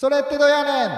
それってどやねん.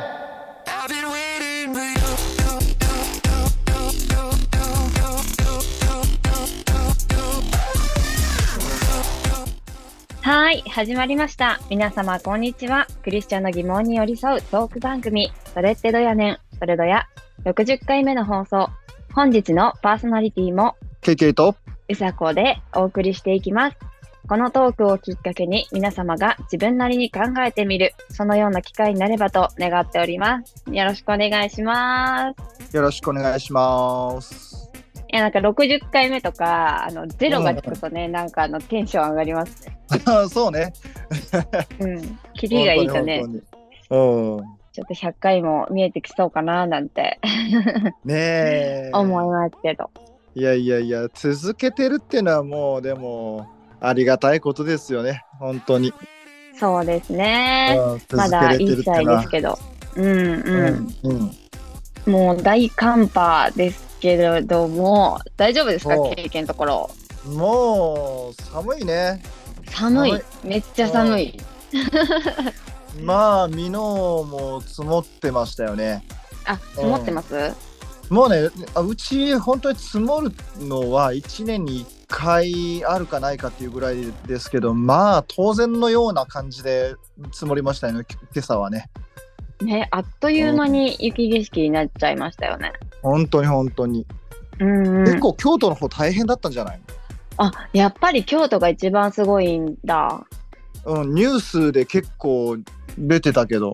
はい、始まりました。皆様、こんにちは。クリスチャンの疑問に寄り添うトーク番組、それってどやねん、それどや、60回目の放送。本日のパーソナリティも、KK とうさこでお送りしていきます。このトークをきっかけに皆様が自分なりに考えてみる、そのような機会になればと願っております。よろしくお願いします。よろしくお願いします。いや、なんか60回目とか、あの、ゼロがつくとね、なんかあの、テンション上がりますね。そうね。うん。キリがいいとね。うん。ちょっと100回も見えてきそうかななんて ねえ。思いますけど。いやいやいや、続けてるっていうのはもう、でも、ありがたいことですよね。本当に。そうですね。うんまだ1続けれてるって歳のはですけど。うんうん。うん。うん。もう大寒波ですけれども、大丈夫ですか？経験のところ。もう、寒いね。寒い寒めっちゃ寒い。まあ、ミノも積もってましたよね。あ、積もってます？もうね、あうち本当に積もるのは1年に1回あるかないかっていうぐらいですけど、まあ当然のような感じで積もりましたよね、今朝はね。ね、あっという間に雪景色になっちゃいましたよね。本当に本当に。うんうん結。構京都の方大変だったんじゃないあ、やっぱり京都が一番すごいんだ。うん、ニュースで結構出てたけど、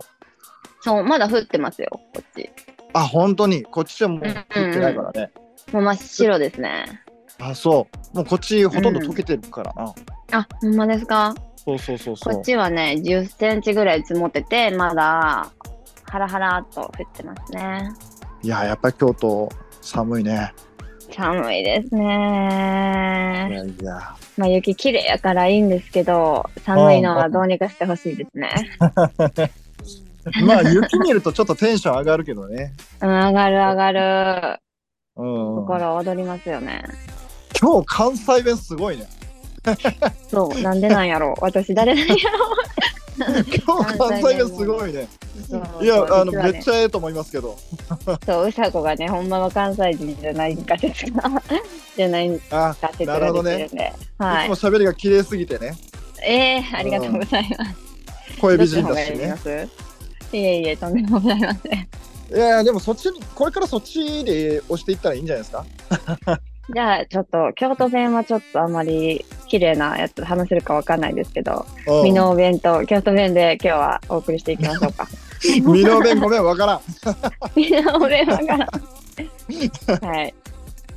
そう、まだ降ってますよ、こっち。あ、本当に、こっちはもう降ってないからね。もう真っ白ですね。あ、そう。もうこっちほとんど溶けてるからな。あ、ほんまですか？そうそうそうそうこっ。ちはね、10センチぐらい積もってて、まだ、ハラハラっと降ってますね。いや、やっぱり京都寒いね。寒いですいね。やいや。まあ雪綺麗やからいいんですけど、寒いのはどうにかしてほしいですね。まあ雪見るとちょっとテンション上がるけどね。うん、上がる上がる。うん。心躍りますよね。今日関西弁すごいね。そう、なんでなんやろう。私誰なんやろ今日関西弁すごいね。う。いや、あの、ねめっちゃええと思いますけど。そう、うさこがね、ほんまは関西人じゃないんかですが、じゃないんあ、か説なるほどね。はいいつも。喋りが綺麗すぎてね。えー、ありがとうございます。声美人だしね。いえいえ、とんでもございません。いや、でもそっちに、これからそっちで押していったらいいんじゃないですか。じゃあ、ちょっと、京都弁はちょっとあまり綺麗なやつ話せるかわかんないですけど、うん美濃弁と京都弁で今日はお送りしていきましょうか。美濃弁ごめん、わからん。美濃弁わからん。はい。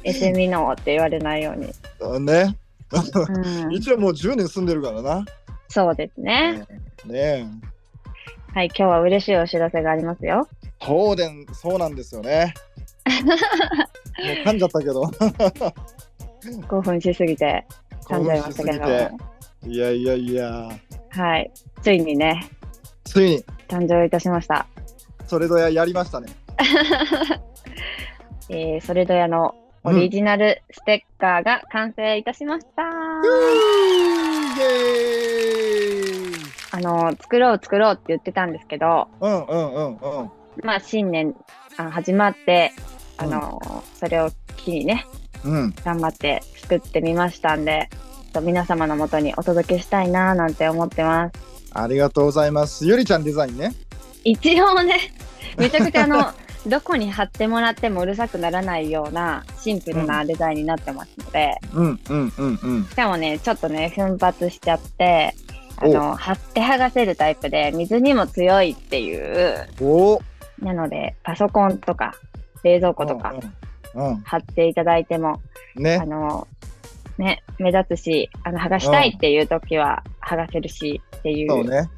エセ美濃って言われないように。うんね。うん、一応もう10年住んでるからな。そうですね。ねえ。はい、今日は嬉しいお知らせがありますよ。東電、そうなんですよね。もう噛んじゃったけど。興奮しすぎて噛んじゃいましたけどいやいやいや。はい。ついにね、ついに、誕生いたしました。それどややりましたね。えー、それどやのオリジナルステッカーが完成いたしました。イエーイあの、作ろう作ろうって言ってたんですけど、うんうんうんうん。まあ、新年あ始まって、あの、それを機にね、うん。頑張って作ってみましたんで、皆様のもとにお届けしたいなーなんて思ってます。ありがとうございます。ゆりちゃんデザインね。一応ね、めちゃくちゃあの、どこに貼ってもらってもうるさくならないようなシンプルなデザインになってますので、うんうんうんうん。しかもね、ちょっとね、奮発しちゃって、あの、貼って剥がせるタイプで、水にも強いっていう。なので、パソコンとか、冷蔵庫とか、うん。貼っていただいても、うん。ねあ。の、ね、目立つし、あの、剥がしたいっていう時は剥がせるしっていう、そうね。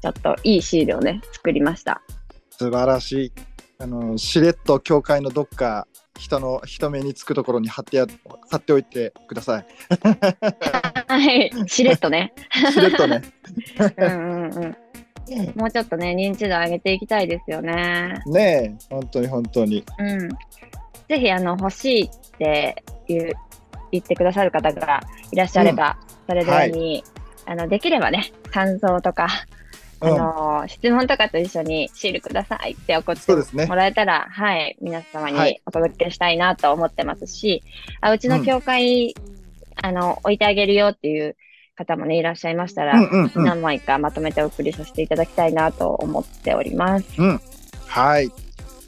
ちょっといいシールをね、作りました。素晴らしい。あの、しれっと教会のどっか、人の人目につくところに貼ってや貼っておいてください。はい、しれっとね。しれっとね。うんうんうん。もうちょっとね、認知度上げていきたいですよね。ねえ、本当に本当に。うん。ぜひ、あの、欲しいって言う言ってくださる方がいらっしゃれば、それぞれに、あの、できればね、感想とか、あのー質問とかと一緒にシールくださいって送ってそうですねも。らえたら、はい、皆様はいにお届けしたいなと思ってますし、あうちの教会、あの、置いてあげるよっていう方もね、いらっしゃいましたら、うんうんうん。何枚かまとめてお送りさせていただきたいなと思っております。はい。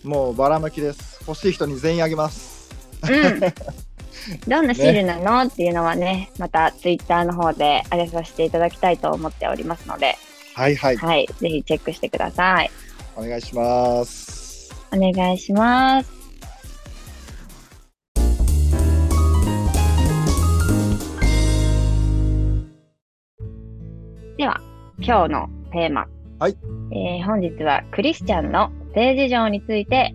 もうばらまきです。欲しい人に全員あげます。うん。どんなシールなの、っていうのはね、またツイッターの方で上げさせていただきたいと思っておりますので、はいはい。はい、ぜひチェックしてください。お願いします。お願いします。では、今日のテーマ。はい。えー本日はクリスチャンの性事情について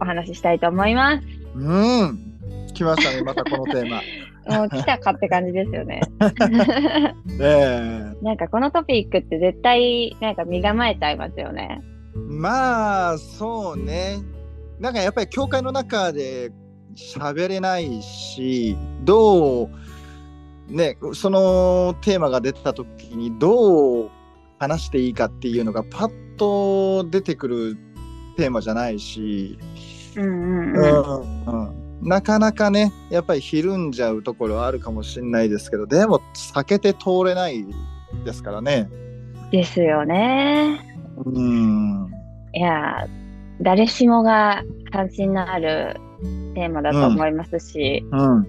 お話ししたいと思います。うん。来ましたね、またこのテーマ。もう来たかって感じですよね。ねえ。なんかこのトピックって絶対なんか身構えちゃいますよね。まあ、そうね。なんかやっぱり教会の中で喋れないし、どう、ね、そのテーマが出た時にどう話していいかっていうのがパッと出てくるテーマじゃないし、うんうんううん。んうんなかなかねやっぱりひるんじゃうところはあるかもしれないですけどでも避けて通れないですからね。ですよね。うんいやー、誰しもが関心のあるテーマだと思いますし、うん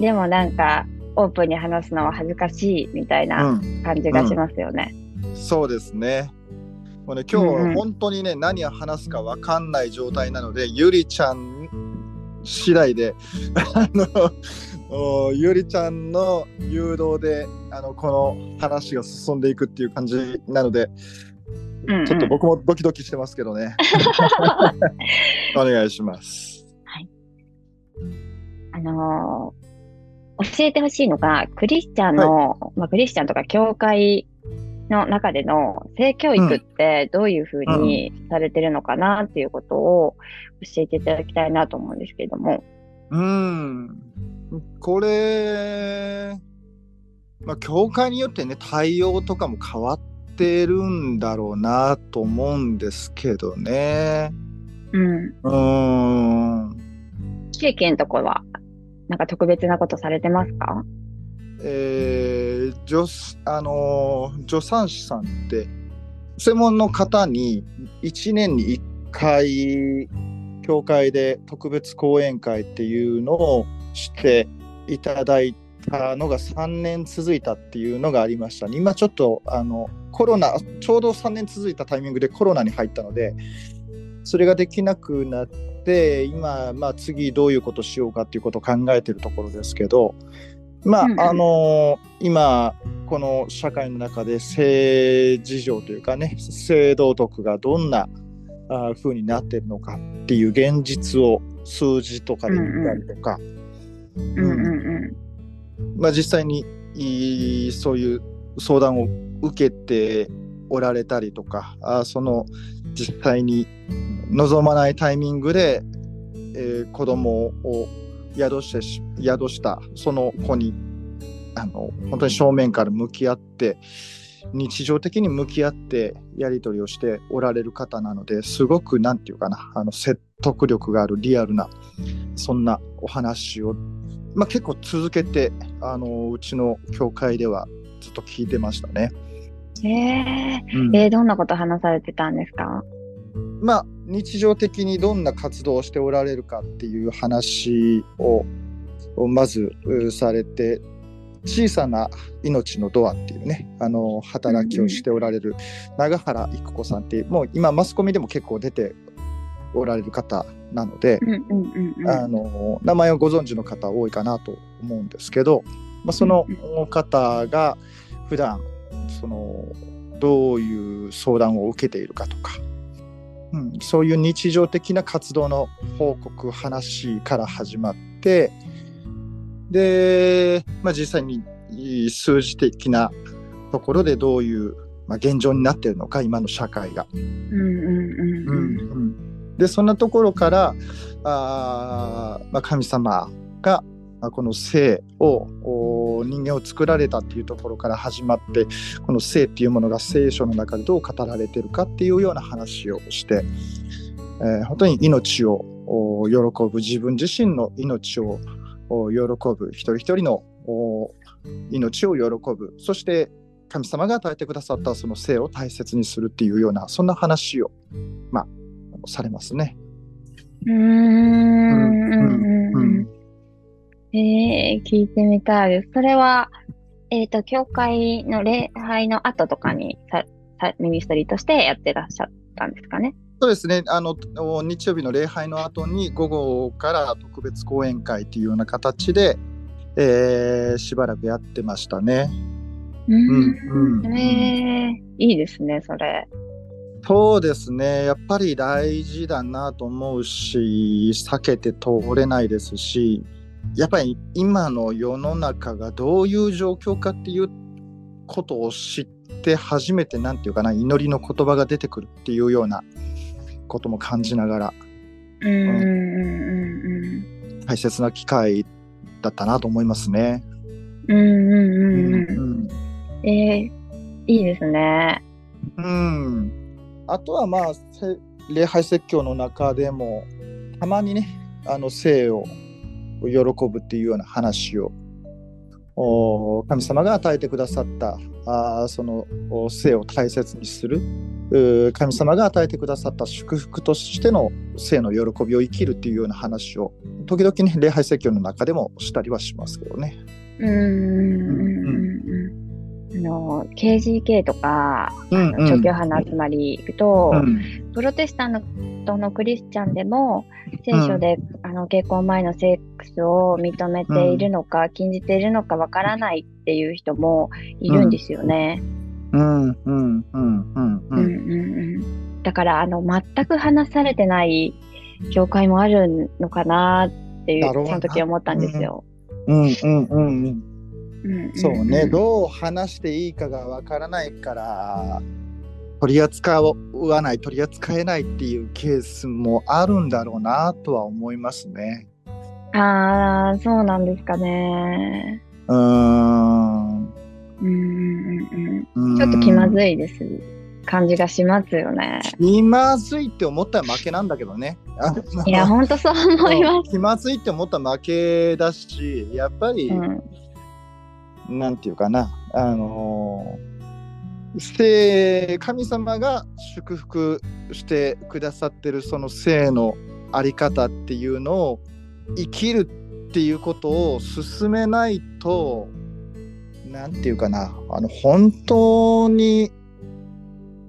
でもなんかオープンに話すのは恥ずかしいみたいうなん感じがしますよね。そうですね。もうね今日うんうんは本当にね、何を話すかわかんない状態なのでゆりちゃん次第であの おゆりちゃんの誘導であのこの話が進んでいくっていう感じなので、うんうんちょっと僕もドキドキしてますけどね。お願いします。あのー教えてほしいのが、クリスチャンの、まあ、クリスチャンとか教会の中での性教育ってどういうふうにされてるのかなっていうことを教えていただきたいなと思うんですけれども。うん。これ、まあ、教会によってね、対応とかも変わってるんだろうなと思うんですけどね。うん。うーん。経験とかは、なんか特別なことされてますか？えー、助あの助産師さんって、専門の方に1年に1回、教会で特別講演会っていうのをしていただいたのが3年続いたっていうのがありました、今ちょっとあのコロナ、ちょうど3年続いたタイミングでコロナに入ったので、それができなくなって、今、まあ、次どういうことしようかっていうことを考えてるところですけど、まあ、うんうん。あの今、この社会の中で性事情というかね、性道徳がどんなあ風になってるのかっていう現実を数字とかで見たりとか、うんうん。うまあ、実際にそういう相談を受けておられたりとかあその実際に望まないタイミングで、えー子供を宿してし宿したその子にあの本当に正面から向き合って日常的に向き合ってやり取りをしておられる方なのですごくなんていうかなあの説得力があるリアルなそんなお話をまあ、結構続けてあのうちの教会ではずっと聞いてましたね。ん。えうんー、えーどんなこと話されてたんですか？まあ日常的にどんな活動をしておられるかっていう話ををまずうされて小さな命のドアっていうねあの働きをしておられる永原育子さんっていうもう今マスコミでも結構出ておられる方なので。あの名前をご存知の方多いかなと思うんですけど、まあ、その方が普段そのどういう相談を受けているかとか、うん、そういう日常的な活動の報告話から始まってで、まあ、実際に数字的なところでどういう、まあ、現状になっているのか今の社会が。うんうんうんうん。でそんなところからあー、まあ、神様がまあこの性を人間を作られたっていうところから始まってこの性っていうものが聖書の中でどう語られてるかっていうような話をして、えー本当に命をお喜ぶ自分自身の命をお喜ぶ一人一人のお命を喜ぶそして神様が与えてくださったその性を大切にするっていうようなそんな話をまあされますね。うーん。うんううんんえー、聞いてみたいです。それは、えっ、と、教会の礼拝の後とかにささミニストリーとしてやってらっしゃったんですかね？そうですねあのお日曜日の礼拝の後に午後から特別講演会っていうような形で、えーしばらくやってましたね。ううんうんえー、いいですね、それ。そうですねやっぱり大事だなと思うし避けて通れないですしやっぱり今の世の中がどういう状況かっていうことを知って初めて何て言うかな祈りの言葉が出てくるっていうようなことも感じながらうん大切な機会だったなと思いますね。うん。うんうんうんえー、いいですね。うん、あとはまあせ礼拝説教の中でもたまにねあの生を喜ぶっていうような話をお神様が与えてくださったあーそのお生を大切にする神様が与えてくださった祝福としての生の喜びを生きるっていうような話を時々ね礼拝説教の中でもしたりはしますけどね。うんうん。あの、KGK とか、うんあの長距派の集まり行くと、うん。プロテスタントのクリスチャンでも聖書で、あの結婚前のセックスを認めているのか、禁じているのかわからないっていう人もいるんですよね。うん。うん。うん。うん。うん。ううんんうん。だからあの全く話されてない教会もあるのかなっていうその時思ったんですよ。うんうんうん。うん。うん。うんそうね、どう話していいかがわからないから取り扱わない取り扱えないっていうケースもあるんだろうなとは思いますね。ああそうなんですかね。うーんうんうんうんうんちょっと気まずいです感じがしますよね。気まずいって思ったら負けなんだけどね。いや本当そう思います。気まずいって思ったら負けだしやっぱり、うんなんていうかな、あのー神様が祝福してくださってるその性のあり方っていうのを生きるっていうことを進めないと、なんていうかな、あの本当に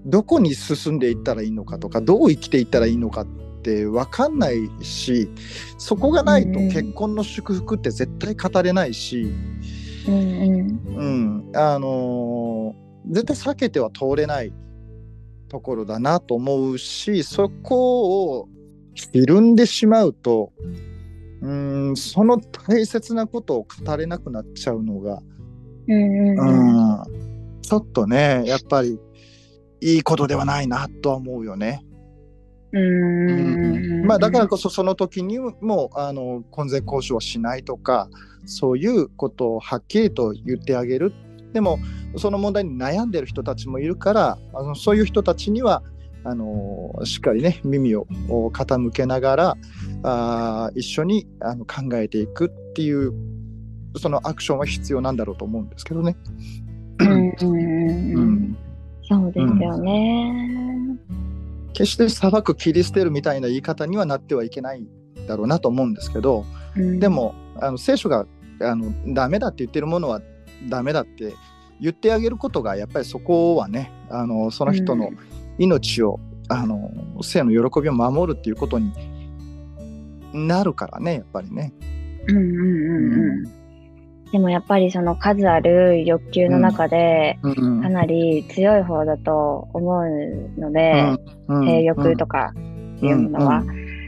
どこに進んでいったらいいのかとか、どう生きていったらいいのかって分かんないし、そこがないと結婚の祝福って絶対語れないし、うんうんうん、あのー絶対避けては通れないところだなと思うしそこをひるんでしまうとうんその大切なことを語れなくなっちゃうのが、うんうんうんうん、ちょっとねやっぱりいいことではないなとは思うよね。うん。うん。まあ、だからこそその時にもあの婚前交渉をしないとかそういうことをはっきりと言ってあげる。でもその問題に悩んでる人たちもいるからあのそういう人たちにはあのしっかりね耳を傾けながらあー一緒にあの考えていくっていうそのアクションは必要なんだろうと思うんですけどね。うんうんうんううん。んそうですよね。決して裁く切り捨てるみたいな言い方にはなってはいけないだろうなと思うんですけど、うん。でもあの聖書があのダメだって言ってるものはダメだって言ってあげることがやっぱりそこはねあのその人の命を、あの性の喜びを守るっていうことになるからねやっぱりね。うんうんうんうん。でもやっぱりその数ある欲求の中でうんかなり強い方だと思うので、性欲とかっていうものは、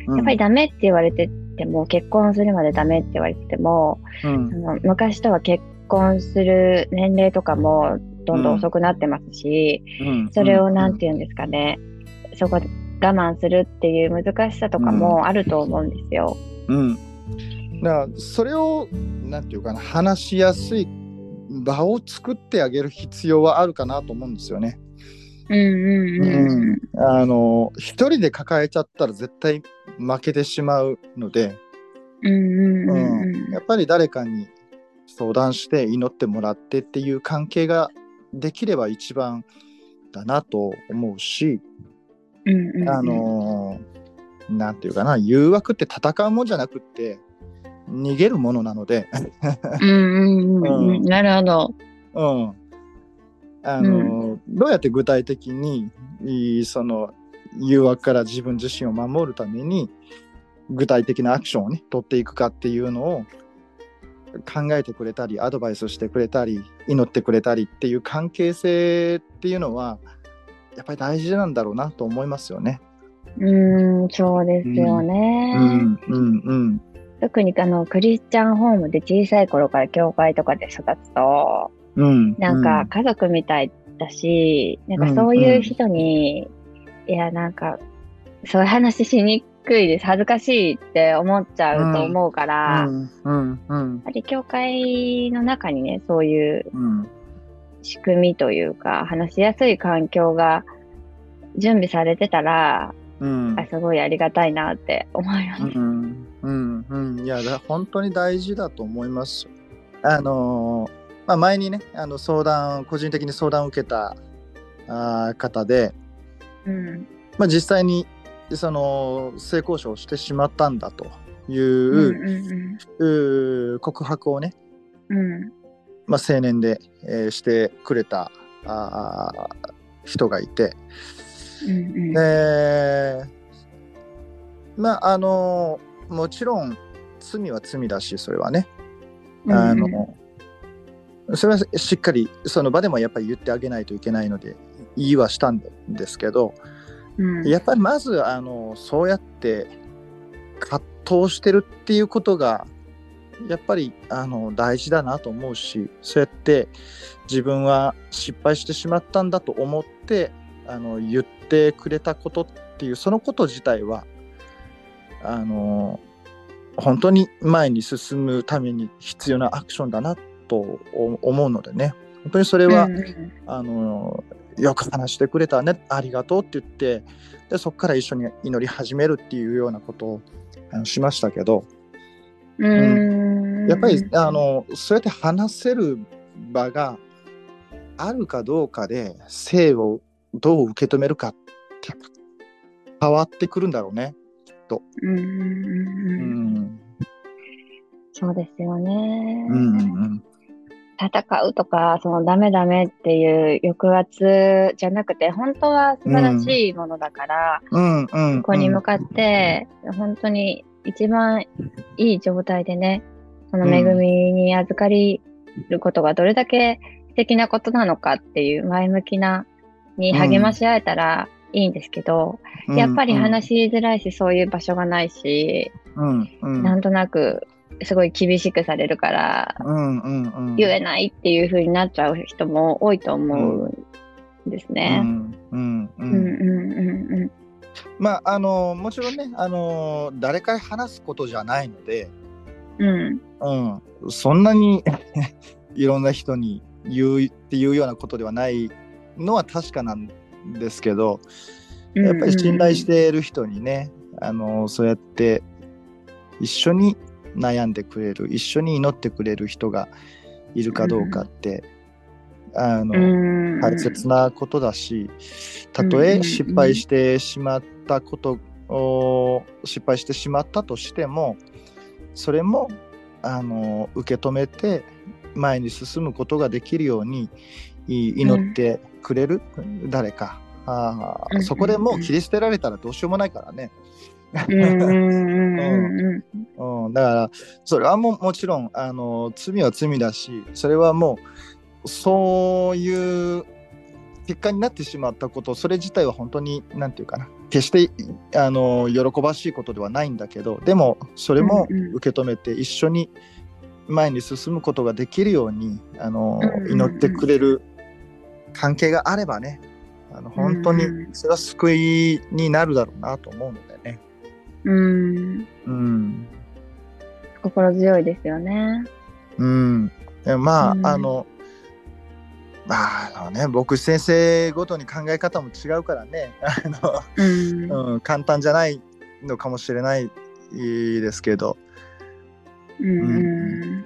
やっぱりダメって言われてても結婚するまでダメって言われてても、うん。その昔とは結婚する年齢とかもどんどん遅くなってますし、うん。それをなんて言うんですかね、そこで我慢するっていう難しさとかもあると思うんですよ。うん、だからそれをなんていうかな話しやすい場を作ってあげる必要はあるかなと思うんですよね。うんうんうん。あの一人で抱えちゃったら絶対負けてしまうので、やっぱり誰かに相談して祈ってもらってっていう関係ができれば一番だなと思うし、うんうんうん。あのなんていうかな誘惑って戦うもんじゃなくって逃げるものなので、うんうんうん。うん。なるほど。うん、あの、どうやって具体的にその誘惑から自分自身を守るために具体的なアクションをね取っていくかっていうのを考えてくれたりアドバイスしてくれたり祈ってくれたりっていう関係性っていうのはやっぱり大事なんだろうなと思いますよね。うんそうですよね。うんうんうん特にあのクリスチャンホームで小さい頃から教会とかで育つとうん。なんか家族みたいだし、なんかそういう人に、いやなんかそういう話しにくいです。恥ずかしいって思っちゃうと思うから、やっうん。うん。うん。ぱり教会の中にねそういううん仕組みというか話しやすい環境が準備されてたら、うん。あすごいありがたいなって思います。うん。うん。うん、いやだ本当に大事だと思います。あのーまあ、前にねあの相談個人的に相談を受けたあー方で、うん。まあ、実際にその性交渉をしてしまったんだという,、うん告白をね、うん。うんまあ、青年で、えーしてくれたあー人がいて、うんうん。でまああのもちろん罪は罪だしそれはね。あの、それはしっかりその場でもやっぱり言ってあげないといけないので言いはしたんですけどうん。やっぱりまずあのそうやって葛藤してるっていうことがやっぱりあの大事だなと思うしそうやって自分は失敗してしまったんだと思ってあの言ってくれたことっていうそのこと自体はあの本当に前に進むために必要なアクションだなと思うのでね。本当にそれは、うんうん。あのよく話してくれたね。ありがとうって言ってでそこから一緒に祈り始めるっていうようなことをあのしましたけど。うん。やっぱりあのそうやって話せる場があるかどうかで性をどう受け止めるかって変わってくるんだろうね。うんうんうんううん。んそうですよね。うんうん戦うとか、そのダメダメっていう抑圧じゃなくて、本当は素晴らしいものだから、うんうんここに向かって、本当に一番いい状態でね、その恵みに預かりることがどれだけ素敵なことなのかっていう前向きなに励まし合えたらいいんですけど、うん。やっぱり話しづらいし、そういう場所がないし、うんうん。なんとなくすごい厳しくされるから、うんうんうん言えないっていう風になっちゃう人も多いと思うんですうね。んうんううんんうんうんまああのもちろんねあの誰か話すことじゃないので、うん。うん、そんなに いろんな人に言うっていうようなことではないのは確かなんですけどうん。やっぱり信頼している人にね、あのそうやって一緒に悩んでくれる一緒に祈ってくれる人がいるかどうかって、あの、うん、大切なことだし、たとえ失敗してしまったことを失敗してしまったとしても、それもあの受け止めて前に進むことができるようにい祈ってくれる誰か、あーうん。そこでもう切り捨てられたらどうしようもないからね。うん、だからそれはももちろん。あの罪は罪だしそれはもうそういう結果になってしまったことそれ自体は本当に何て言うかな決してあの喜ばしいことではないん。だけどでもそれも受け止めて一緒に前に進むことができるようにあの祈ってくれる関係があればねあの本当にそれは救いになるだろうなと思うので。うん。うん心強いですよね。うん、いやまあ、うんあのまああのね僕先生ごとに考え方も違うからね あうん。の、うん、簡単じゃないのかもしれないですけど、うんうん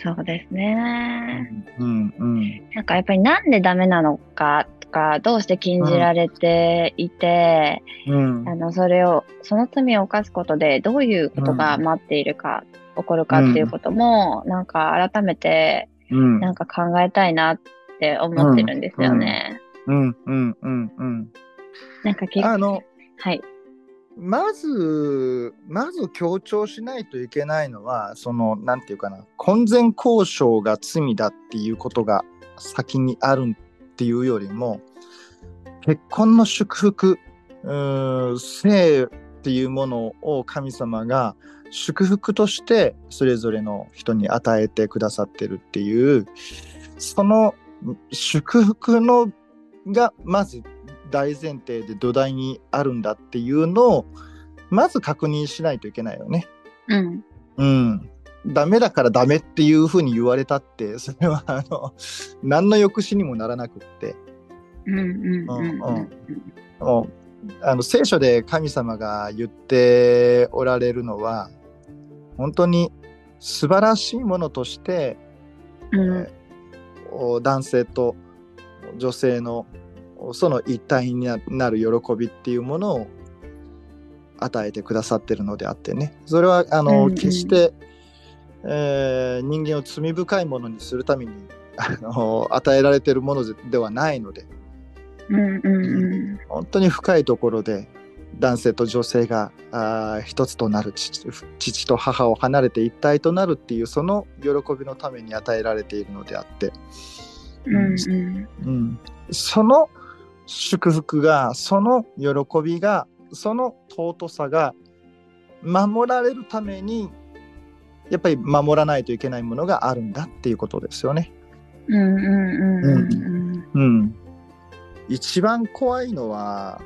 そうですね。うんうんなんかやっぱりなんでダメなのかとか、どうして禁じられていて、うん。あの、それを、その罪を犯すことでどういうことが待っているか、起こるかっていうことも、なんか改めて、うん。なんか考えたいなって思ってるんですよね。うん。うん。うん。うん。なんか結構、あのはい。まずまず強調しないといけないのはそのなんていうかな婚前交渉が罪だっていうことが先にあるっていうよりも結婚の祝福うーん性っていうものを神様が祝福としてそれぞれの人に与えてくださってるっていうその祝福のがまず大前提で土台にあるんだっていうのをまず確認しないといけないよね。うん。うん。ダメだからダメっていうふうに言われたってそれはあの何の抑止にもならなくって。あの聖書で神様が言っておられるのは本当に素晴らしいものとして、うん。えーお男性と女性のその一体にななる喜びっていうものを与えてくださってるのであってね。それはあの、うんうん。決して、えー人間を罪深いものにするために あの与えられてるものではないのでうんうんうん。本当に深いところで男性と女性があー一つとなる父父と母を離れて一体となるっていうその喜びのために与えられているのであって、うんうん。うん、その祝福がその喜びがその尊さが守られるためにやっぱり守らないといけないものがあるんだっていうことですよね。うんうんうん一番怖いのは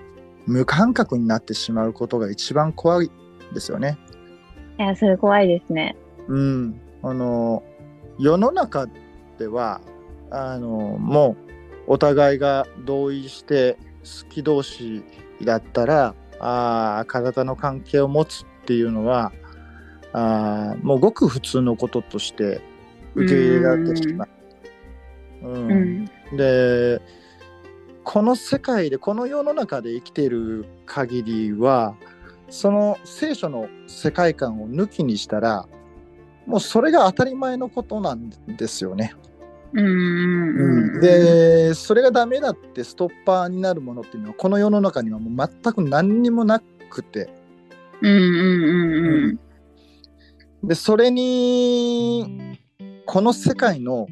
無感覚になってしまうことが一番怖いですよね。いや、それ怖いですね。うん、あの世の中ではあのもうお互いが同意して好き同士だったらあー体の関係を持つっていうのはあーもうごく普通のこととして受け入れられてしまう。うん。うん。でこの世界でこの世の中で生きている限りはその聖書の世界観を抜きにしたらもうそれが当たり前のことなんですよね。うんでそれがダメだってストッパーになるものっていうのはこの世の中にはもう全く何にもなくて。うんうんうん。うんでそれにこの世界の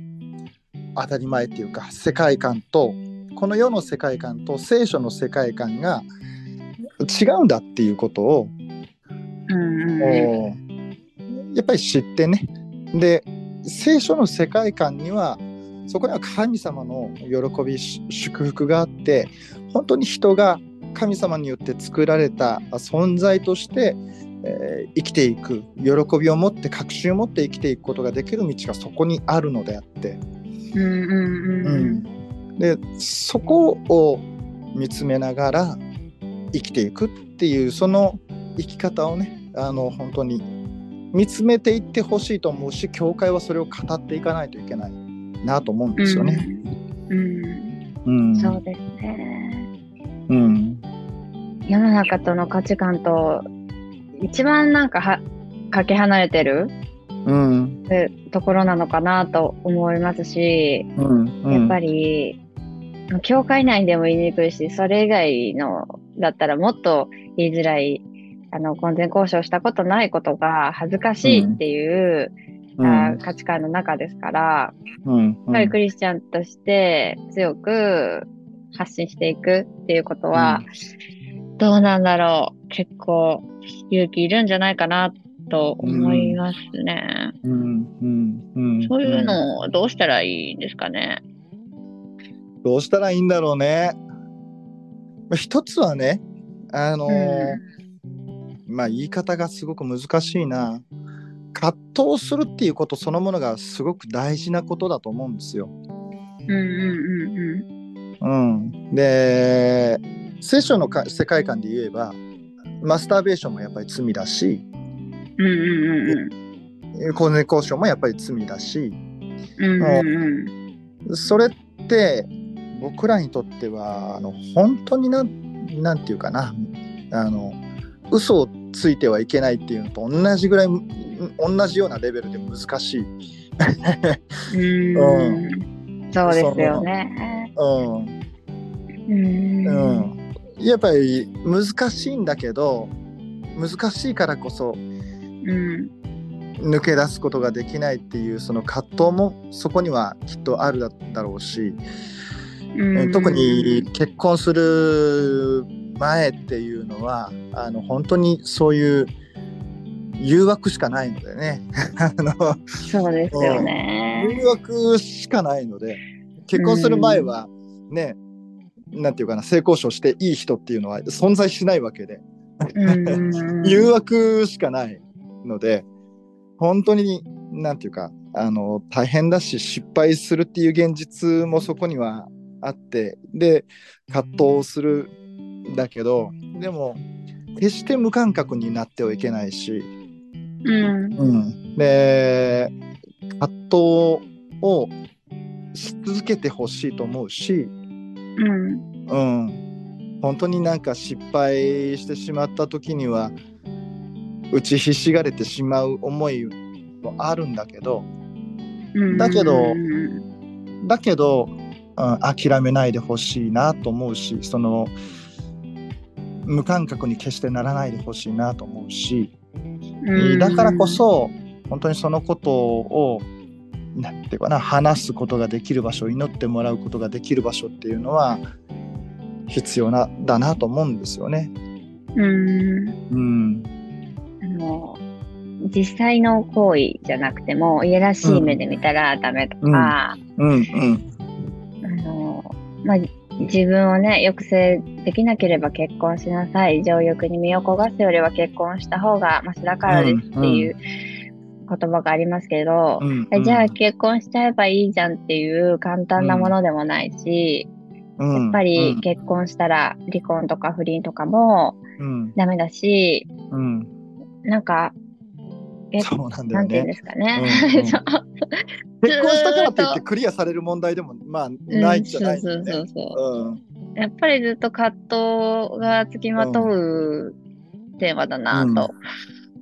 当たり前っていうか世界観とこの世の世界観と聖書の世界観が違うんだっていうことを、やっぱり知ってね。で聖書の世界観にはそこには神様の喜びし祝福があって本当に人が神様によって作られた存在として、えー生きていく喜びを持って確信を持って生きていくことができる道がそこにあるのであって、うんうんうんでそこを見つめながら生きていくっていうその生き方をねあの本当に見つめていってほしいと思うし教会はそれを語っていかないといけないなと思うんですよね。うん。うん。そうですね。うん。世の中との価値観と一番なんかはかけ離れてるうん。ところなのかなと思いますし、うんやっぱり、教会内でも言いにくいし、それ以外のだったらもっと言いづらい、あの、婚前交渉したことないことが恥ずかしいっていう、うん。あ価値観の中ですから、うんやっぱりクリスチャンとして強く発信していくっていうことは、どうなんだろう。結構勇気いるんじゃないかなと思いますね。うんうんうんそういうのをどうしたらいいんですかね？どうしたらいいんだろうね。まあ一つはね、あのーまあ言い方がすごく難しいな。葛藤するっていうことそのものがすごく大事なことだと思うんですよ。うんうんうん、で聖書のか世界観で言えばマスターベーションもやっぱり罪だしうんうんうんうん。婚前交渉もやっぱり罪だしうんうんそれって僕らにとってはあの本当になんなんていうかなあの嘘をついてはいけないっていうのと同じぐらい同じようなレベルで難しい。うん。うん。そうですよね。うん。うん。うん、やっぱり難しいんだけど難しいからこそうん。抜け出すことができないっていうその葛藤もそこにはきっとあるだだろうし、うん。特に結婚する前っていうのはあの本当にそういう誘惑しかないのでね。あのそうですよね。誘惑しかないので結婚する前はね、なんていうかな性交渉していい人っていうのは存在しないわけで。誘惑しかないので本当になんていうかあの大変だし失敗するっていう現実もそこにはあってで葛藤するんだけどでも決して無感覚になってはいけないし、うん。うん、で葛藤をし続けてほしいと思うし、うん。うん、本当になんか失敗してしまった時には打ちひしがれてしまう思いもあるんだけどうん。だけどうんだけど、うん、諦めないでほしいなと思うしその無感覚に決してならないでほしいなと思うし、うん。だからこそ本当にそのことをなんていうかな話すことができる場所祈ってもらうことができる場所っていうのは必要なだなと思うんですよね。うん。うん、あの実際の行為じゃなくてもいやらしい目で見たらダメとか、うん、うん、あのまあ、自分をね抑制できなければ結婚しなさい。情欲に身を焦がすよりは結婚した方がマシだからですっていう言葉がありますけど、うん、えじゃあ結婚しちゃえばいいじゃんっていう簡単なものでもないし、ややっぱり結婚したら離婚とか不倫とかもうん、ダメだしうん、なんかえそうなんていうんね。ですかね。うんうん。結婚したからといってクリアされる問題でもまあないじゃないうんんだよね。そうそうそう。うん。やっぱりずっと葛藤がつきまとうテーマだなと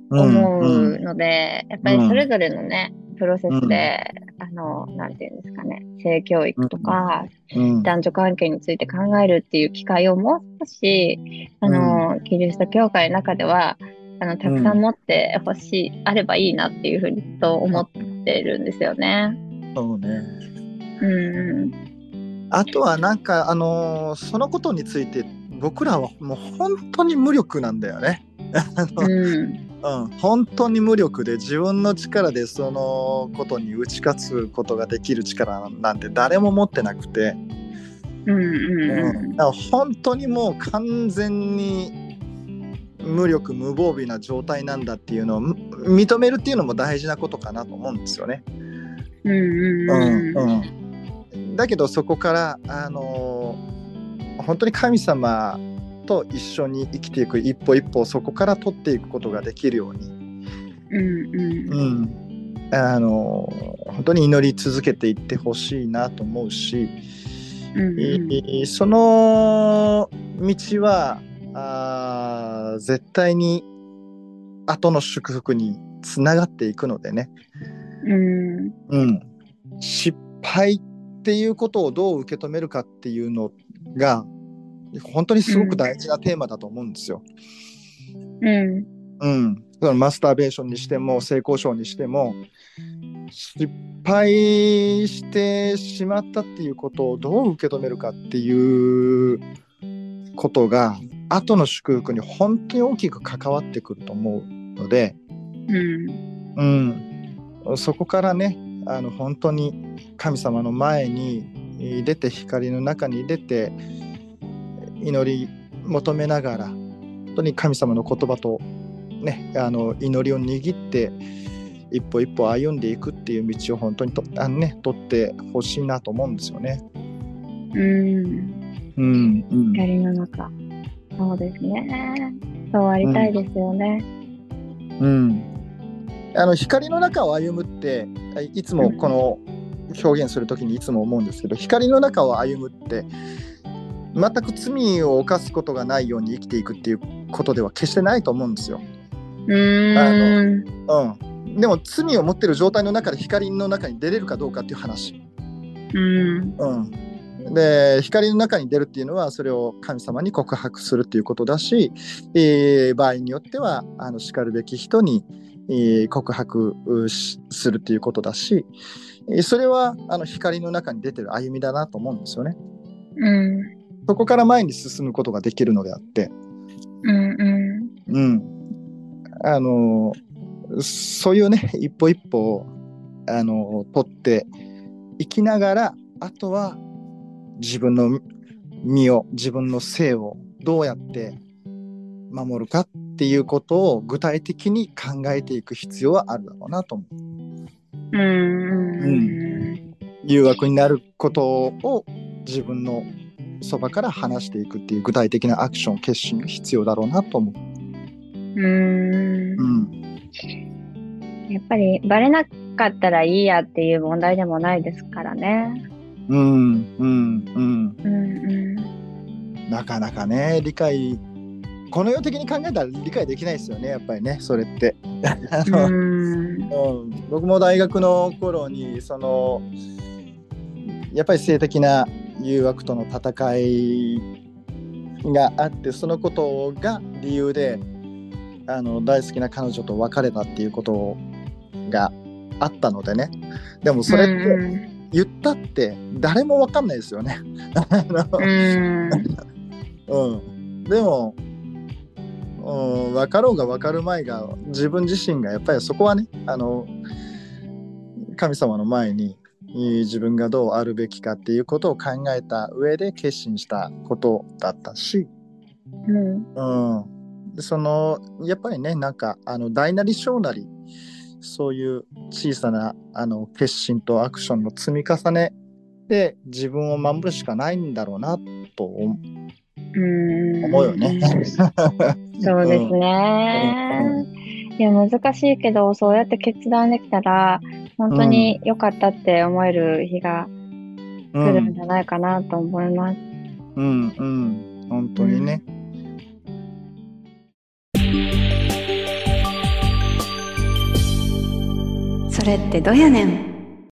思うので、やっぱりそれぞれのね、プロセスで、あの、なんていうんですかね、性教育とか、うん男女関係について考えるっていう機会をもう少し、あの、キリスト教会の中では、あの、たくさん持ってほしい、あればいいなっていうふうにと思ってるんですよね。そうね。うん。あとはなんかあのーそのことについて僕らはもう本当に無力なんだよね。あのうん。うん、本当に無力で自分の力でそのことに打ち勝つことができる力なんて誰も持ってなくて、うん。ううんん。だから本当にもう完全に無力無防備な状態なんだっていうのを認めるっていうのも大事なことかなと思うんですよね。うん。うん。うん。うん、だけどそこから、あのー本当に神様と一緒に生きていく一歩一歩をそこから取っていくことができるように、うん。うん。うんあのー本当に祈り続けていってほしいなと思うし、うん。えーその道はあー絶対に後の祝福につながっていくのでね。うん。うん、失敗っていうことをどう受け止めるかっていうのが本当にすごく大事なテーマだと思うんですよ。うん。うん、そのマスターベーションにしても性交渉にしても失敗してしまったっていうことをどう受け止めるかっていうことが後の祝福に本当に大きく関わってくると思うので、うん。うん、そこからねあの本当に神様の前に出て光の中に出て祈り求めながら本当に神様の言葉と、ね、あの祈りを握って一歩一歩歩んでいくっていう道を本当にとあの、ね、取ってほしいなと思うんですよね。うん。うんうん光の中。そうですね。そうありたいですよね。うん、あの光の中を歩むっていつもこの表現する時にいつも思うんですけど光の中を歩むって全く罪を犯すことがないように生きていくっていうことでは決してないと思うんですよ。うーん。うん、でも罪を持ってる状態の中で光の中に出れるかどうかっていう話。うん。うん、で光の中に出るっていうのはそれを神様に告白するっていうことだし、えー場合によってはあの叱るべき人に、えー告白するっていうことだし、えーそれはあの光の中に出てる歩みだなと思うんですよね。うん。そこから前に進むことができるのであって、うん。うん。うん、あのそういうね一歩一歩をあの取っていきながらあとは自分の身を自分の性をどうやって守るかっていうことを具体的に考えていく必要はあるだろうなと思う。うん。うん。誘惑になることを自分のそばから話していくっていう具体的なアクション決心が必要だろうなと思う。うん。うんやっぱりバレなかったらいいやっていう問題でもないですからね。うんうんうんうんうなかなかね理解この世的に考えたら理解できないですよねやっぱりねそれって。うん、僕も大学の頃にそのやっぱり性的な誘惑との戦いがあってそのことが理由であの大好きな彼女と別れたっていうことがあったのでねでもそれってうん言ったって誰も分かんないですよね。うん。うん、でも、うん、分かろうが分かる前が自分自身がやっぱりそこはねあの神様の前にえー自分がどうあるべきかっていうことを考えた上で決心したことだったし、うん。うん、でそのやっぱりねなんかあの大なり小なりそういう小さなあの決心とアクションの積み重ねで自分を守るしかないんだろうなと思うん。思うよね。そうですね。いや、難しいけど、そうやって決断できたら、本当に良かったって思える日が来るんじゃないかなと思います。うんうん。本当にね。それってどやねん？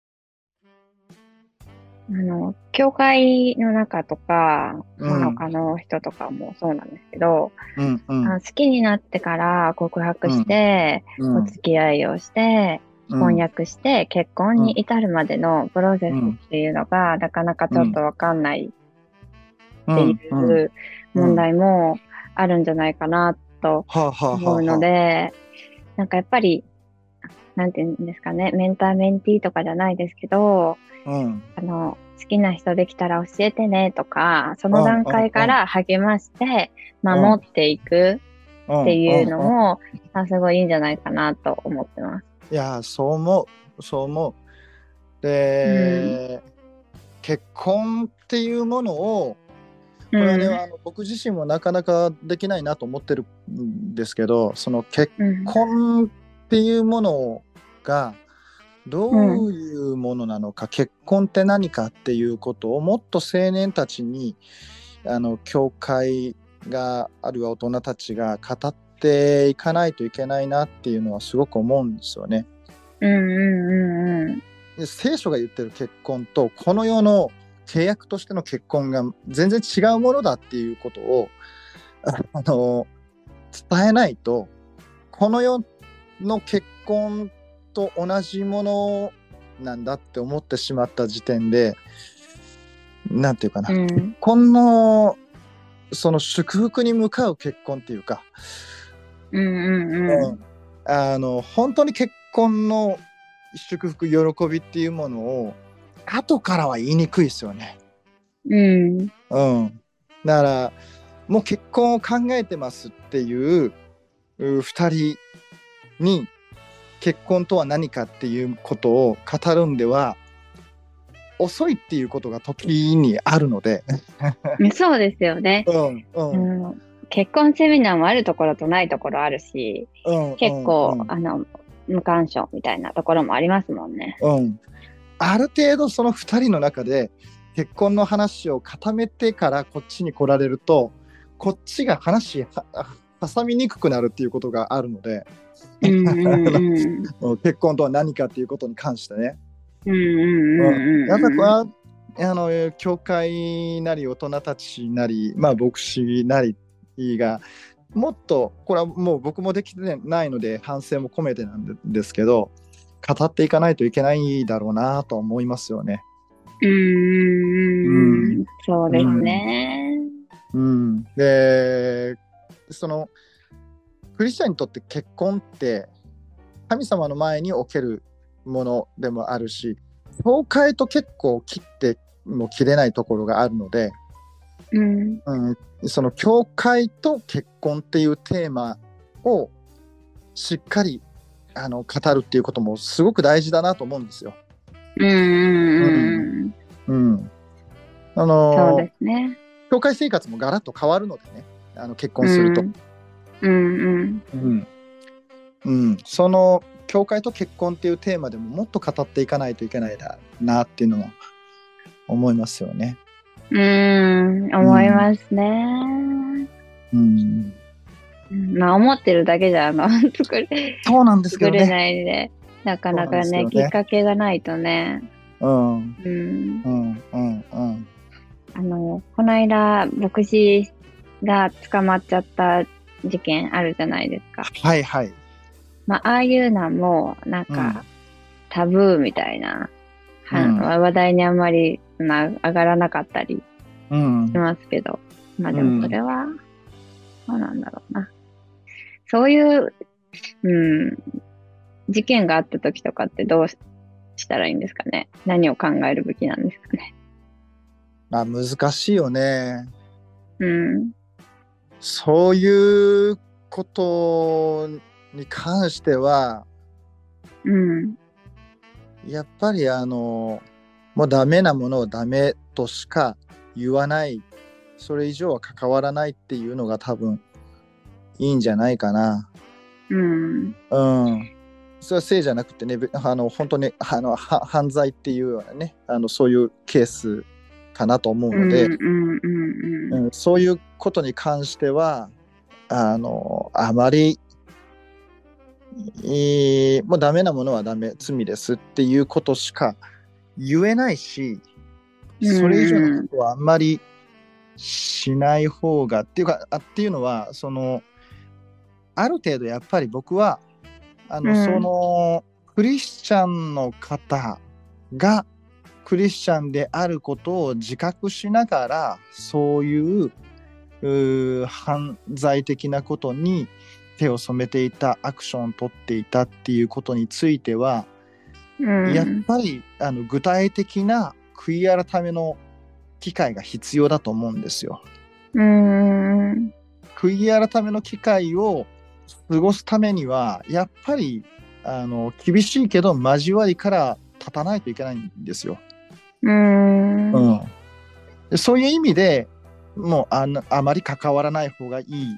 あの、教会の中とか、うん。まあ他の人とかもそうなんですけど、うんうん。あ好きになってから告白して、うん。お付き合いをして、婚約して、結婚に至るまでのプロセスっていうのが、なかなかちょっとわかんないっていう問題もあるんじゃないかなと思うので、なんかやっぱり、なんていうんですかね、メンターメンティーとかじゃないですけど、うん。あの、好きな人できたら教えてねとか、その段階から励まして守っていくうんっていうのも、あすごいいいん。じゃないかなと思ってます。いやそう思う。そう思う。で、結婚っていうものをこれはね、あの僕自身もなかなかできないなと思ってるんですけどその結うん婚っていうものがどういうものなのか、結婚って何かっていうことをもっと青年たちにあの教会があるいは大人たちが語っていかないといけないなっていうのはすごく思うんですよね。うんうんうんうん。で聖書が言ってる結婚とこの世の契約としての結婚が全然違うものだっていうことをあの伝えないとこの世の結婚と同じものなんだって思ってしまった時点でなんていうかな、うんこのその祝福に向かう結婚っていうか、うんうんうん。うんあの本当に結婚の祝福喜びっていうものを後からは言いにくいですよね。うんうん、だからもう結婚を考えてますっていうう2人に結婚とは何かっていうことを語るんでは遅いっていうことが時にあるので、そうですよね。うんうんうん、結婚セミナーもあるところとないところあるし、うん、結構、うんあの、無干渉みたいなところもありますもんね。うん、ある程度その2人の中で結婚の話を固めてからこっちに来られるとこっちが話は挟みにくくなるっていうことがあるので、うんうんうん。うん 結婚とは何かっていうことに関してね。やっぱあの教会なり大人たちなり、まあ、牧師なりがもっとこれはもう僕もできてないので反省も込めてなんでですけど語っていかないといけないだろうなと思いますよね。うんうんうんうん。そうですね。うん、でそのクリスチャンにとって結婚って神様の前におけるものでもあるし教会と結構切っても切れないところがあるので、うん。うん、その教会と結婚っていうテーマをしっかりあの語るっていうこともすごく大事だなと思うんですよ。うんうんうん。うん、あの。教会生活もガラッと変わるのでねあの結婚すると。うんうんうんうん、その教会と結婚っていうテーマでももっと語っていかないといけないだなっていうのも思いますよね。うん。うん、思いますね。うん、うんまあ、思ってるだけじゃ、あの、作れ、そうなんですけ作れどね。ないで、なかなかね、ねきっかけがないとね。うんうん。うんうんうんあの、この間、牧師が捕まっちゃった事件あるじゃないですか。はいはい。まあ、ああいうのも、なんか、うんタブーみたいな、はうん話題にあんまりな上がらなかったりうんしますけど、まあでうんもそれは、どうなんだろうな。そういう、うん、事件があった時とかってどうししたらいいんですかね何を考えるべきなんですかねまあ難しいよね。うん。そういうことに関してはうん。やっぱりあのもうダメなものをダメとしか言わないそれ以上は関わらないっていうのが多分いいんじゃないかな。うん。うん。それはせいじゃなくてねべあの本当にあのは犯罪っていうようなねあのそういうケースかなと思ううん。ので。うんそういうことに関してはあのあまり、えーもうダメなものはダメ罪ですっていうことしか言えないしそれ以上のことはあんまりしない方がっていうかあっていうのはそのある程度やっぱり僕はあの、うん。そのクリスチャンの方がクリスチャンであることを自覚しながらそういう犯罪的なことに手を染めていたアクションを取っていたっていうことについては、うん。やっぱりあの具体的な悔い改めの機会が必要だと思うんですよ。うん。悔い改めの機会を過ごすためにはやっぱりあの厳しいけど交わりから立たないといけないんですよ。うん。うん、でそういう意味でもうあのあまり関わらない方がいい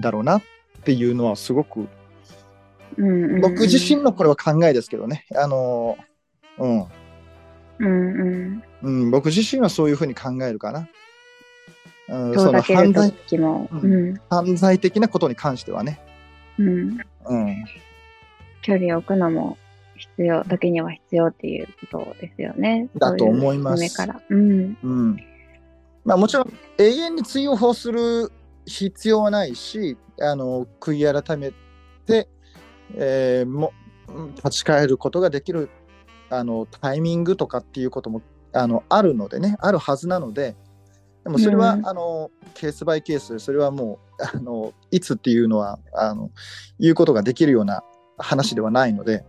だろうなっていうのはすごくうん。僕自身のこれは考えですけどね。あのうんうん。うん。うん、僕自身はそういうふうに考えるかな。うん、遠そのざける犯罪。ううん。犯罪的なことに関してはね。うん。うん、距離を置くのも必要、時には必要っていうことですよね。だと思いますから。うん。うんまあ、もちろん永遠に追放する必要はないしあの悔い改めて、えーもうん立ち返ることができるあのタイミングとかっていうこともあのあるのでねあるはずなのででもそれは、うんあのケースバイケースでそれはもうあのいつっていうのはあの言うことができるような話ではないので。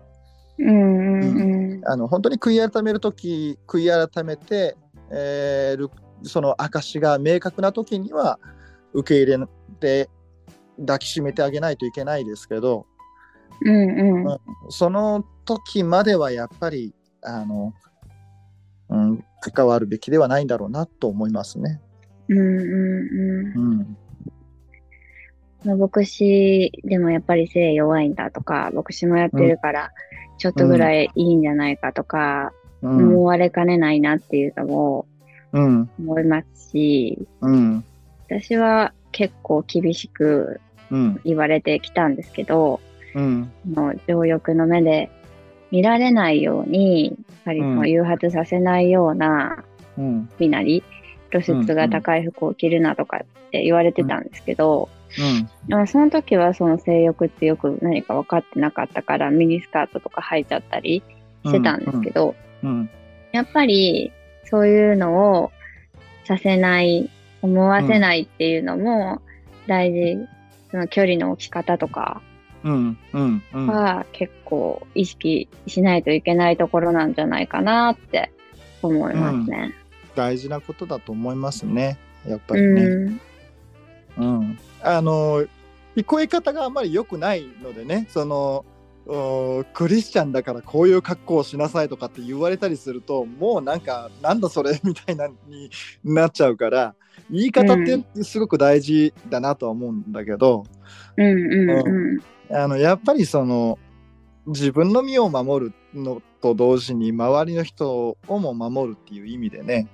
うん。うん。あの本当に悔い改めるとき悔い改めて、えーるその証が明確な時には受け入れて抱きしめてあげないといけないですけどうんうん。その時まではやっぱりあの、うん、関わるべきではないんだろうなと思いますね。うんうんうん。牧師でもやっぱり性弱いんだとか、牧師もやってるから、ちょっとぐらいいいんじゃないかとか、うん思われかねないなっていうのもうん思いますし、うん私は結構厳しくうん言われてきたんですけど、うん。その情欲の目で見られないように、やっぱりその誘発させないようなうん。身なり、露出が高い服を着るなとかって言われてたんですけど、でもその時はその性欲ってよく何か分かってなかったからミニスカートとか履いちゃったりしてたんですけど、うん。やっぱりそういうのをさせない、思わせないっていうのも大事、その距離の置き方とかうんうんうんは結構意識しないといけないところなんじゃないかなって思いますね。大事なことだと思いますねやっぱうりね。ん。うん、あの聞こえ方があんまり良くないのでねそのおクリスチャンだからこういう格好をしなさいとかって言われたりするともうなんかなんだそれみたいなになっちゃうから言い方ってすごく大事だなとは思うんだけど、うんうんうん。あのやっぱりその自分の身を守るのと同時に周りの人をも守るっていう意味でね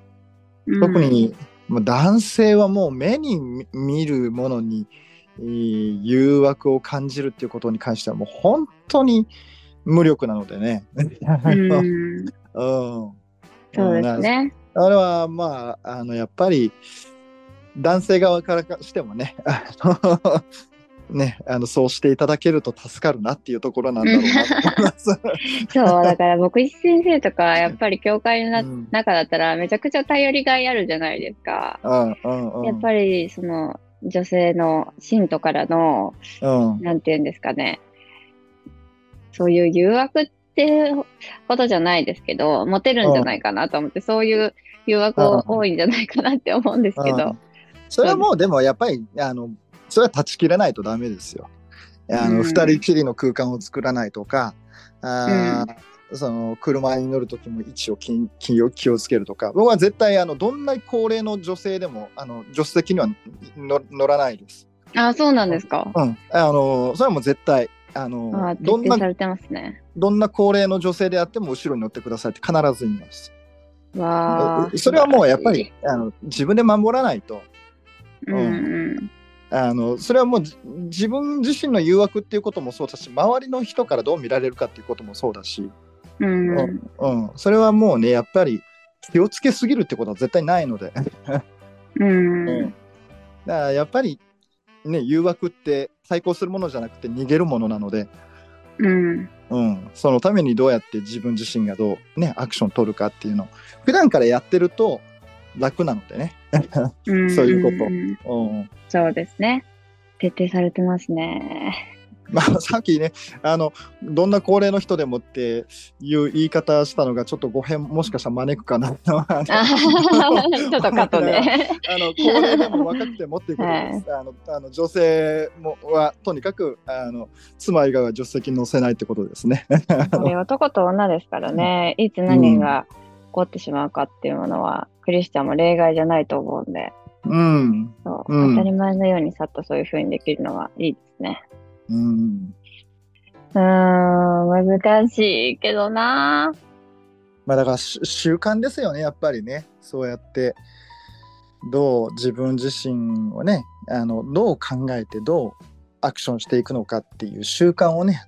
特に、まあ男性はもう目に見見るものにえー誘惑を感じるっていうことに関してはもう本当に無力なのでね。うん、うんそうですね。あれはまああのやっぱり男性側からしてもねねあのそうしていただけると助かるなっていうところなんだろうなと思います。そう、だから牧師先生とか、やっぱり教会の中だったらめちゃくちゃ頼りがいあるじゃないですか。うんうんうんやっぱり、その、女性の信徒からの、うんなんていうんですかね、そういう誘惑ってことじゃないですけど、モテるんじゃないかなと思って、そういう誘惑多いんじゃないかなって思うんですけどうん。それはもうでもやっぱりあのそれは断ち切らないとダメですよ。あの、うん二人きりの空間を作らないとかあー、その車に乗る時も位置を気気を気をつけるとか僕は絶対あのどんな高齢の女性でもあの助手席には乗乗らないです。あ、そうなんですか？うん、あのそれはもう絶対あのあ、徹どんな底されてますね。どんな高齢の女性であっても後ろに乗ってくださいって必ず言います。わあ。それはもうやっぱりあの自分で守らないとうんうん。あのそれはもうじ自分自身の誘惑っていうこともそうだし周りの人からどう見られるかっていうこともそうだし、うん。うん、それはもうねやっぱり気をつけすぎるってことは絶対ないので、うん。だからやっぱりね誘惑って対抗するものじゃなくて逃げるものなので、うん。うん、そのためにどうやって自分自身がどうねアクション取るかっていうの。を普段からやってると楽なのでね、うんそういうことんうん、そうですね。徹底されてますね。まあ、さっきねあのどんな高齢の人でもっていう言い方したのがちょっと語弊もしかしたら招くかなちょっとカットで。あの高齢でも若くてもっていうことです。あのあの女性もはとにかくあの妻以外は助手席に乗せないってことですね。男と女ですからね、いつ何が起こってしまうかっていうものは、クリスチャンも例外じゃないと思うんで、うん、そう。うん。当たり前のようにさっとそういうふうにできるのはいいですね。うん、うーん、難しいけどな。まあだからし習慣ですよねやっぱりね。そうやってどう自分自身をねあのどう考えてどうアクションしていくのかっていう習慣をね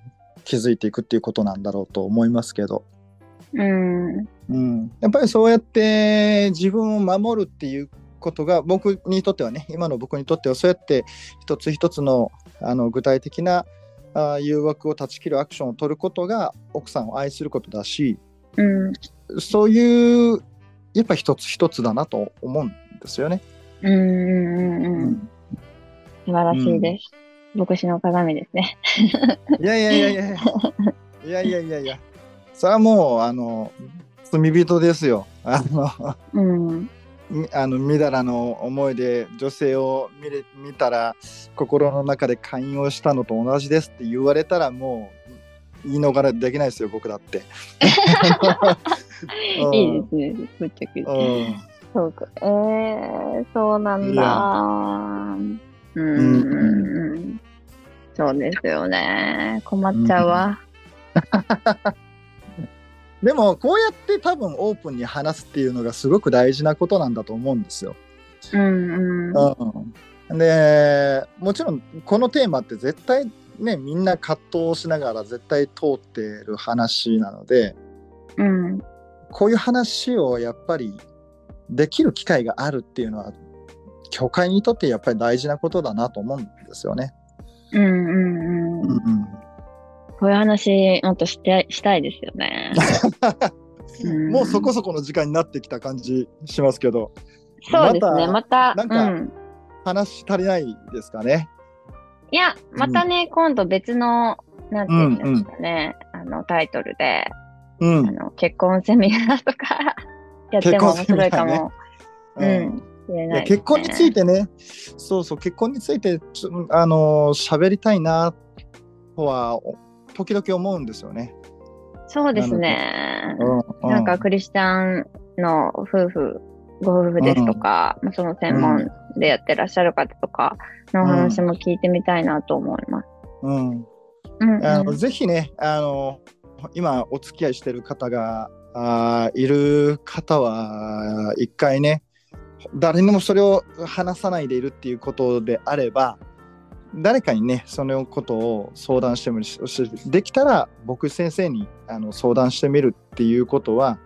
築いていくっていうことなんだろうと思いますけど。うん。うん、やっぱりそうやって自分を守るっていうことが僕にとってはね今の僕にとってはそうやって一つ一つのあの具体的なあ誘惑を断ち切るアクションを取ることが奥さんを愛することだしうん。そういうやっぱ一つ一つだなと思うんですよね。うんうんうんうん。素晴らしいです。牧師の鏡ですね。いやいやいやいやいやいやいやいやそれはもうあの罪人ですよ。あのうん。みあのみだらの思いで女性を見れ見たら心の中で寛容したのと同じですって言われたらもう言い逃れできないですよ僕だって。う んいいですね。ぶっちゃけ。うんそうか。えー、そうなんいだや。うんうんうん。そうですよね。困っちゃうわ。でもこうやって多分オープンに話すっていうのがすごく大事なことなんだと思うんですよ。うんうん。うん、でもちろんこのテーマって絶対ねみんな葛藤しながら絶対通ってる話なのでうん。こういう話をやっぱりできる機会があるっていうのは教会にとってやっぱり大事なことだなと思うんですよね。うんうんううん。んこういう話もっとしてしたいですよね。うん、もうそこそこの時間になってきた感じしますけどそうですね。ままた、なんかうん。話足りないですかね？いや、またね、今度別の、なんていうんですかね、あの、タイトルで、うんあの、結婚セミナーとか やっても面白いかも。ううんねや結婚についてね、そうそう、結婚についてちょ、あのー喋りたいなとは、お時々思うんですよね。そうですね。うなんかクリスチャンの夫婦、ご夫婦ですとか、まあその専門でやってらっしゃる方とかのお話も聞いてみたいなと思います。うん、うん、うん。あのぜひね、あの今お付き合いしてる方があーいる方は、一回ね、誰にもそれを話さないでいるっていうことであれば、誰かにね、そのことを相談してみるできたら僕先生にあの相談してみるっていうことは、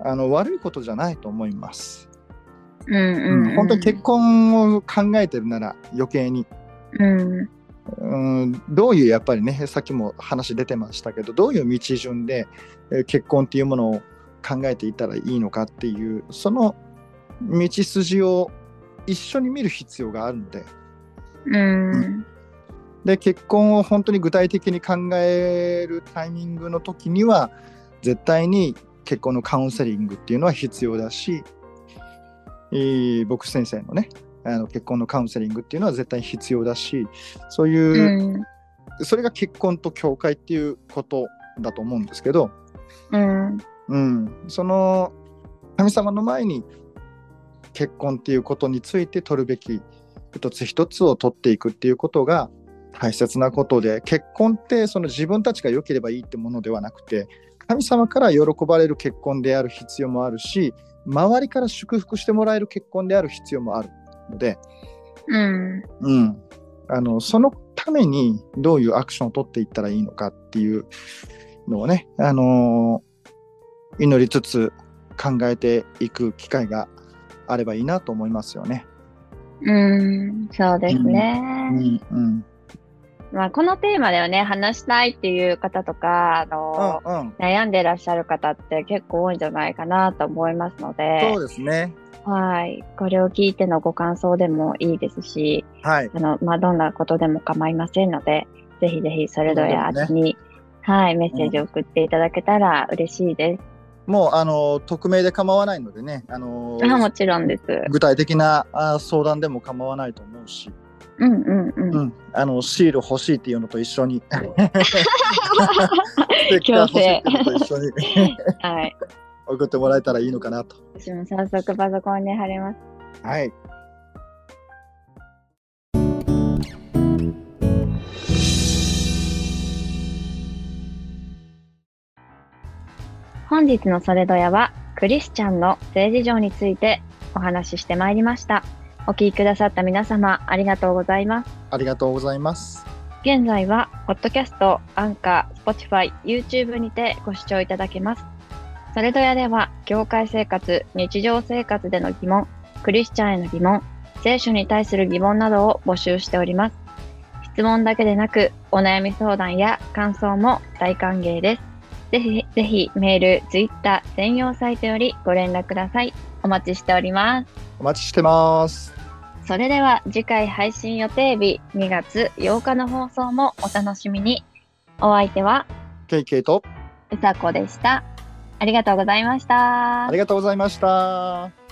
あの悪いことじゃないと思います。うんうん、うん。本当に結婚を考えてるなら余計に。うん。うんどういうやっぱりねさっきも話出てましたけどどういう道順でえー結婚っていうものを考えていったらいいのかっていうその道筋を一緒に見る必要があるのでうん。で結婚を本当に具体的に考えるタイミングの時には絶対に結婚のカウンセリングっていうのは必要だし、えー僕先生のねあの結婚のカウンセリングっていうのは絶対必要だしそういう、うん。それが結婚と教会っていうことだと思うんですけど、うん。うん、その神様の前に結婚っていうことについて取るべき一つ一つを取っていくっていうことが大切なことで結婚ってその自分たちが良ければいいってものではなくて神様から喜ばれる結婚である必要もあるし周りから祝福してもらえる結婚である必要もあるので、うん。うん、あのそのためにどういうアクションを取っていったらいいのかっていうのをね、あの祈りつつ考えていく機会があればいいなと思いますよね。うん。そうですね。うんうんまあ、このテーマではね、話したいっていう方とか、あの、うんうん、悩んでらっしゃる方って結構多いんじゃないかなと思いますのでそう、ですね。はい。これを聞いてのご感想でもいいですし、はい。あの、まあ、どんなことでも構いませんので、ぜひぜひそれぞれに、はい、メッセージを送っていただけたら嬉しいです。もうあの匿名で構わないのでね、あのあもちろんです。具体的なあ相談でも構わないと思うし、うんうんうん。うん、あのシール欲しいっていうのと一緒に、ステッカー欲しいっていうのと一緒にはい。送ってもらえたらいいのかなと。私も早速パソコンに貼ります。はい。本日のそれどやは、クリスチャンの性事情についてお話ししてまいりました。お聞きくださった皆様、ありがとうございます。ありがとうございます。現在は、ポッドキャスト、アンカー、スポティファイ、YouTube にてご視聴いただけます。それどやでは、教会生活、日常生活での疑問、クリスチャンへの疑問、聖書に対する疑問などを募集しております。質問だけでなく、お悩み相談や感想も大歓迎です。ぜひ、ぜひ、メール、ツイッター、専用サイトよりご連絡ください。お待ちしております。お待ちしてます。それでは次回配信予定日2月8日の放送もお楽しみに。お相手はケイケイとうさこでした。ありがとうございましたあり。がとうございました。